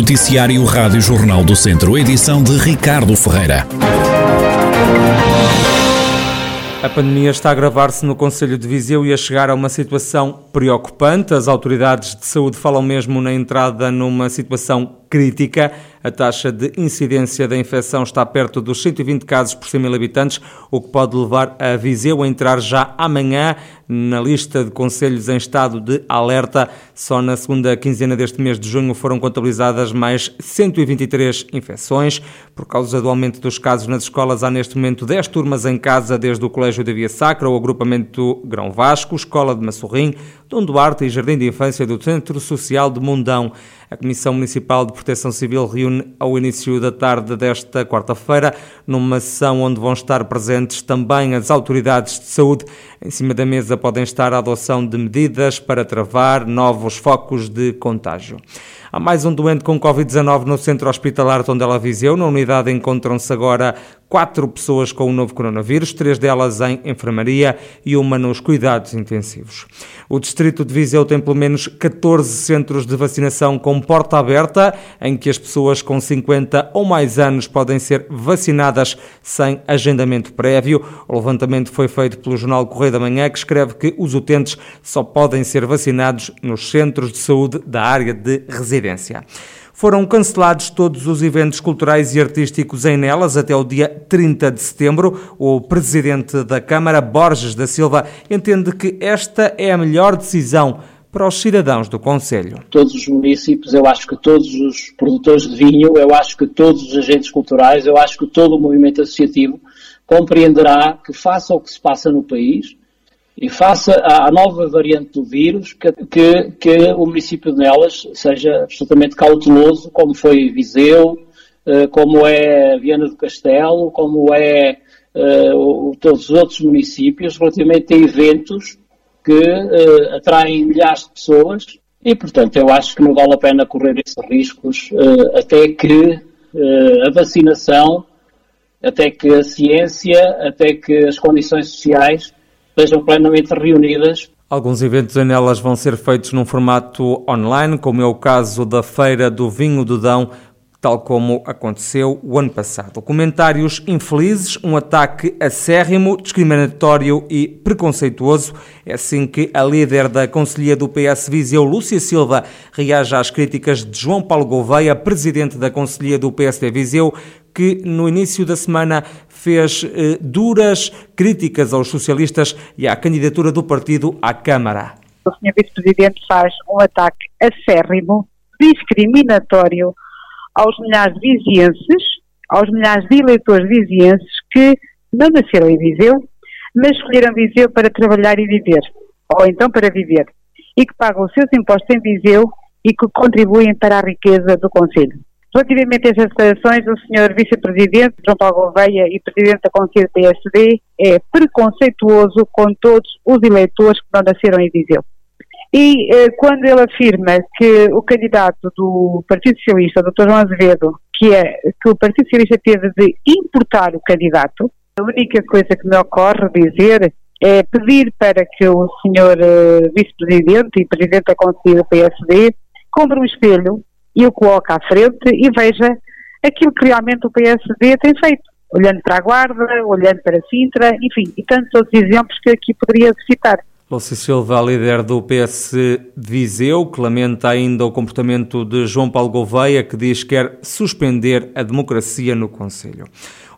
Noticiário Rádio Jornal do Centro, edição de Ricardo Ferreira. A pandemia está a agravar-se no Conselho de Viseu e a chegar a uma situação preocupante. As autoridades de saúde falam mesmo na entrada numa situação crítica. A taxa de incidência da infecção está perto dos 120 casos por 100 mil habitantes, o que pode levar a Viseu a entrar já amanhã na lista de conselhos em estado de alerta. Só na segunda quinzena deste mês de junho foram contabilizadas mais 123 infecções. Por causa do aumento dos casos nas escolas, há neste momento 10 turmas em casa, desde o Colégio da Via Sacra, o agrupamento Grão Vasco, Escola de Massorrim, Dom Duarte e Jardim de Infância do Centro Social de Mundão. A Comissão Municipal de Proteção Civil reúne ao início da tarde desta quarta-feira, numa sessão onde vão estar presentes também as autoridades de saúde. Em cima da mesa podem estar a adoção de medidas para travar novos focos de contágio. Há mais um doente com Covid-19 no centro hospitalar de Ondela Viseu. Na unidade encontram-se agora quatro pessoas com o novo coronavírus, três delas em enfermaria e uma nos cuidados intensivos. O distrito de Viseu tem pelo menos 14 centros de vacinação com porta aberta, em que as pessoas com 50 ou mais anos podem ser vacinadas sem agendamento prévio. O levantamento foi feito pelo jornal Correio da Manhã, que escreve que os utentes só podem ser vacinados nos centros de saúde da área de residência. Foram cancelados todos os eventos culturais e artísticos em Nelas até o dia 30 de setembro. O presidente da Câmara, Borges da Silva, entende que esta é a melhor decisão para os cidadãos do Conselho. Todos os municípios, eu acho que todos os produtores de vinho, eu acho que todos os agentes culturais, eu acho que todo o movimento associativo compreenderá que, faça o que se passa no país, e face à nova variante do vírus, que, que, que o município de Nelas seja absolutamente cauteloso, como foi Viseu, eh, como é Viana do Castelo, como é uh, todos os outros municípios, relativamente a eventos que uh, atraem milhares de pessoas. E, portanto, eu acho que não vale a pena correr esses riscos uh, até que a vacinação, até que a ciência, até que as condições sociais estejam plenamente reunidas. Alguns eventos em elas vão ser feitos num formato online, como é o caso da Feira do Vinho do Dão, tal como aconteceu o ano passado. Comentários infelizes, um ataque acérrimo, discriminatório e preconceituoso. É assim que a líder da Conselhia do PS Viseu, Lúcia Silva, reage às críticas de João Paulo Gouveia, presidente da Conselhia do PSD Viseu, que no início da semana fez eh, duras críticas aos socialistas e à candidatura do partido à Câmara. O Sr. Vice-Presidente faz um ataque acérrimo, discriminatório aos milhares de vizienses, aos milhares de eleitores vizienses que não nasceram em Viseu, mas escolheram Viseu para trabalhar e viver, ou então para viver, e que pagam os seus impostos em Viseu e que contribuem para a riqueza do Conselho. Relativamente a estas declarações, o Sr. Vice-Presidente, João Paulo Gouveia, e Presidente da Conselho PSD, é preconceituoso com todos os eleitores que não nasceram em Viseu. E eh, quando ele afirma que o candidato do Partido Socialista, Dr. João Azevedo, que, é, que o Partido Socialista teve de importar o candidato, a única coisa que me ocorre dizer é pedir para que o Sr. Eh, Vice-Presidente e Presidente da Conselho do PSD compre um espelho e o coloque à frente e veja aquilo que realmente o PSD tem feito, olhando para a Guarda, olhando para Sintra, enfim, e tantos outros exemplos que aqui poderia citar. Lúcia Silva, líder do PS Viseu, que lamenta ainda o comportamento de João Paulo Gouveia, que diz que quer suspender a democracia no Conselho.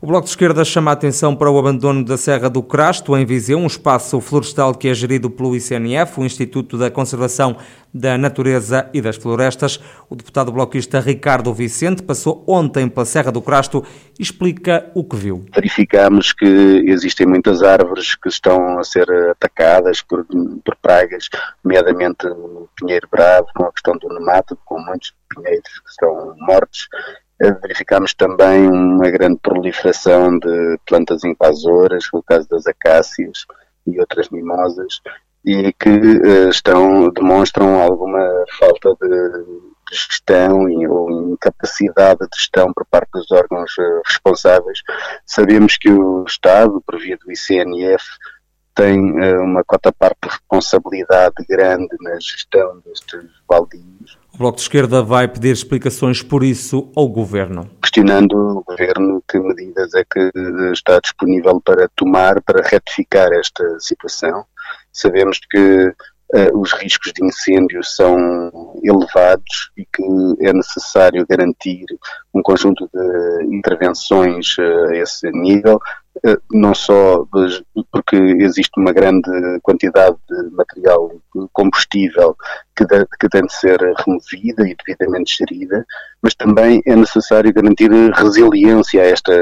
O Bloco de Esquerda chama a atenção para o abandono da Serra do Crasto, em Viseu, um espaço florestal que é gerido pelo ICNF, o Instituto da Conservação da Natureza e das Florestas. O deputado bloquista Ricardo Vicente passou ontem pela Serra do Crasto e explica o que viu. Verificamos que existem muitas árvores que estão a ser atacadas por, por pragas, nomeadamente o pinheiro bravo, com a questão do nemato, com muitos pinheiros que estão mortos Verificámos também uma grande proliferação de plantas invasoras, no caso das acácias e outras mimosas, e que uh, estão, demonstram alguma falta de gestão e, ou incapacidade de gestão por parte dos órgãos uh, responsáveis. Sabemos que o Estado, por via do ICNF, tem uh, uma cota parte de responsabilidade grande na gestão destes baldios O Bloco de Esquerda vai pedir explicações por isso ao Governo. Questionando o Governo que medidas é que está disponível para tomar para retificar esta situação. Sabemos que uh, os riscos de incêndio são elevados e que é necessário garantir um conjunto de intervenções uh, a esse nível, não só porque existe uma grande quantidade de material combustível que, de, que tem de ser removida e devidamente gerida, mas também é necessário garantir resiliência a esta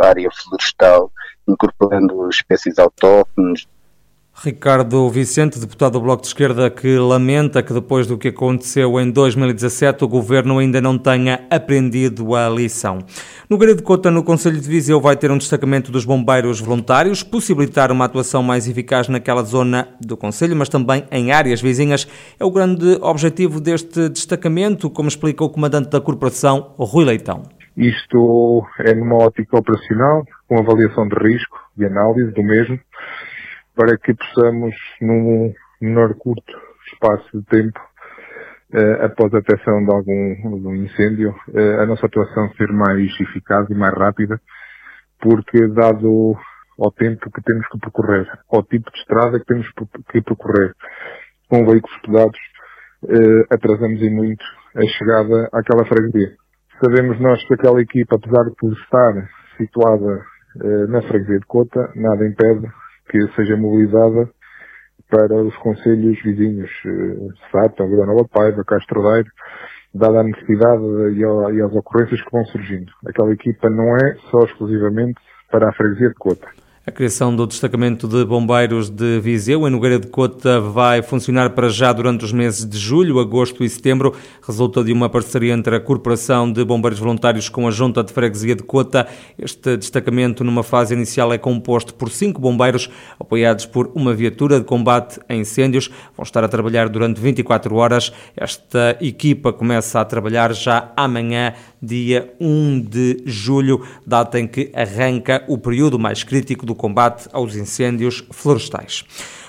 área florestal, incorporando espécies autóctones, Ricardo Vicente, deputado do Bloco de Esquerda, que lamenta que depois do que aconteceu em 2017 o governo ainda não tenha aprendido a lição. No de Cota, no Conselho de Viseu, vai ter um destacamento dos bombeiros voluntários, possibilitar uma atuação mais eficaz naquela zona do Conselho, mas também em áreas vizinhas. É o grande objetivo deste destacamento, como explica o comandante da corporação, Rui Leitão. Isto é numa ótica operacional, com avaliação de risco e análise do mesmo para que possamos, num menor curto espaço de tempo, eh, após a detecção de algum, um incêndio, eh, a nossa atuação ser mais eficaz e mais rápida, porque dado ao tempo que temos que percorrer, ao tipo de estrada que temos que percorrer, com veículos pesados, eh, atrasamos em muito a chegada àquela freguesia. Sabemos nós que aquela equipa, apesar de estar situada eh, na freguesia de Cota, nada impede que seja mobilizada para os conselhos vizinhos, eh, Sata, Vila Nova Paiva, Castro Daire, dada a necessidade e as ocorrências que vão surgindo. Aquela equipa não é só exclusivamente para a freguesia de Cota. A criação do destacamento de bombeiros de Viseu em Nogueira de Cota vai funcionar para já durante os meses de julho, agosto e setembro. Resulta de uma parceria entre a Corporação de Bombeiros Voluntários com a Junta de Freguesia de Cota. Este destacamento, numa fase inicial, é composto por cinco bombeiros, apoiados por uma viatura de combate a incêndios. Vão estar a trabalhar durante 24 horas. Esta equipa começa a trabalhar já amanhã, dia 1 de julho, data em que arranca o período mais crítico do combate aos incêndios florestais.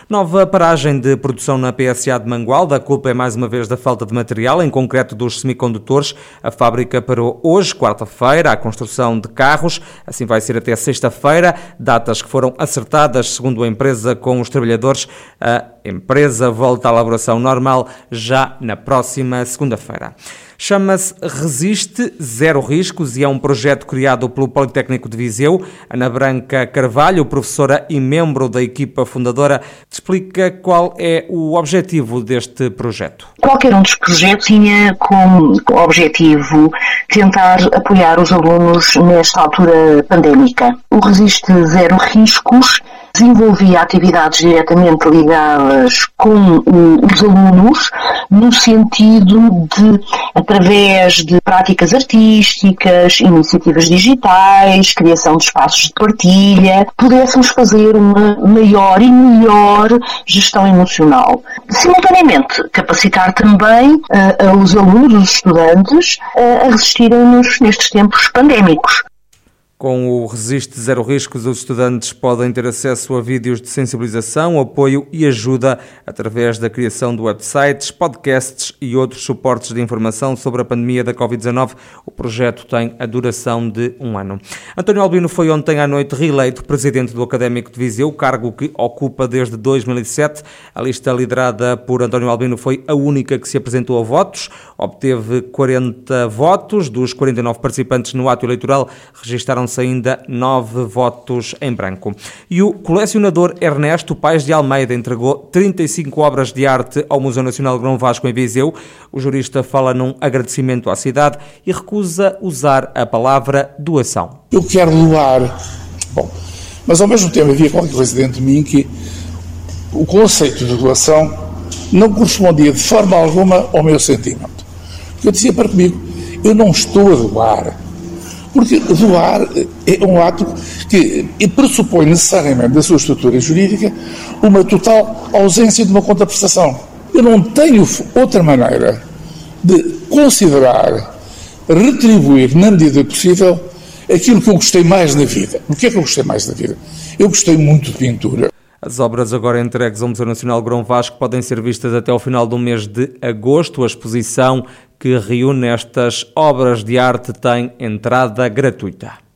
Nova paragem de produção na PSA de Mangualda. A culpa é mais uma vez da falta de material, em concreto dos semicondutores. A fábrica parou hoje, quarta-feira, a construção de carros. Assim vai ser até sexta-feira. Datas que foram acertadas, segundo a empresa, com os trabalhadores. A empresa volta à elaboração normal já na próxima segunda-feira. Chama-se Resiste Zero Riscos e é um projeto criado pelo Politécnico de Viseu. Ana Branca Carvalho, professora e membro da equipa fundadora, explica qual é o objetivo deste projeto. Qualquer um dos projetos tinha como objetivo tentar apoiar os alunos nesta altura pandémica. O Resiste Zero Riscos desenvolvia atividades diretamente ligadas com os alunos, no sentido de, através de práticas artísticas, iniciativas digitais, criação de espaços de partilha, pudéssemos fazer uma maior e melhor gestão emocional. Simultaneamente, capacitar também uh, os alunos, os estudantes, uh, a resistirem-nos nestes tempos pandémicos. Com o Resiste Zero Riscos, os estudantes podem ter acesso a vídeos de sensibilização, apoio e ajuda através da criação de websites, podcasts e outros suportes de informação sobre a pandemia da Covid-19. O projeto tem a duração de um ano. António Albino foi ontem à noite reeleito presidente do Académico de Viseu, cargo que ocupa desde 2007. A lista liderada por António Albino foi a única que se apresentou a votos, obteve 40 votos. Dos 49 participantes no ato eleitoral, registaram se ainda nove votos em branco. E o colecionador Ernesto Paes de Almeida entregou 35 obras de arte ao Museu Nacional Grão Vasco em Viseu. O jurista fala num agradecimento à cidade e recusa usar a palavra doação. Eu quero doar. Bom, mas ao mesmo tempo havia qualquer coisa dentro de mim que o conceito de doação não correspondia de forma alguma ao meu sentimento. Eu dizia para comigo, eu não estou a doar porque doar é um ato que pressupõe necessariamente da sua estrutura jurídica uma total ausência de uma contraprestação. Eu não tenho outra maneira de considerar, retribuir na medida possível aquilo que eu gostei mais na vida. O que é que eu gostei mais na vida? Eu gostei muito de pintura. As obras agora entregues ao Museu Nacional Grão Vasco podem ser vistas até ao final do mês de agosto. A exposição que reúne estas obras de arte tem entrada gratuita.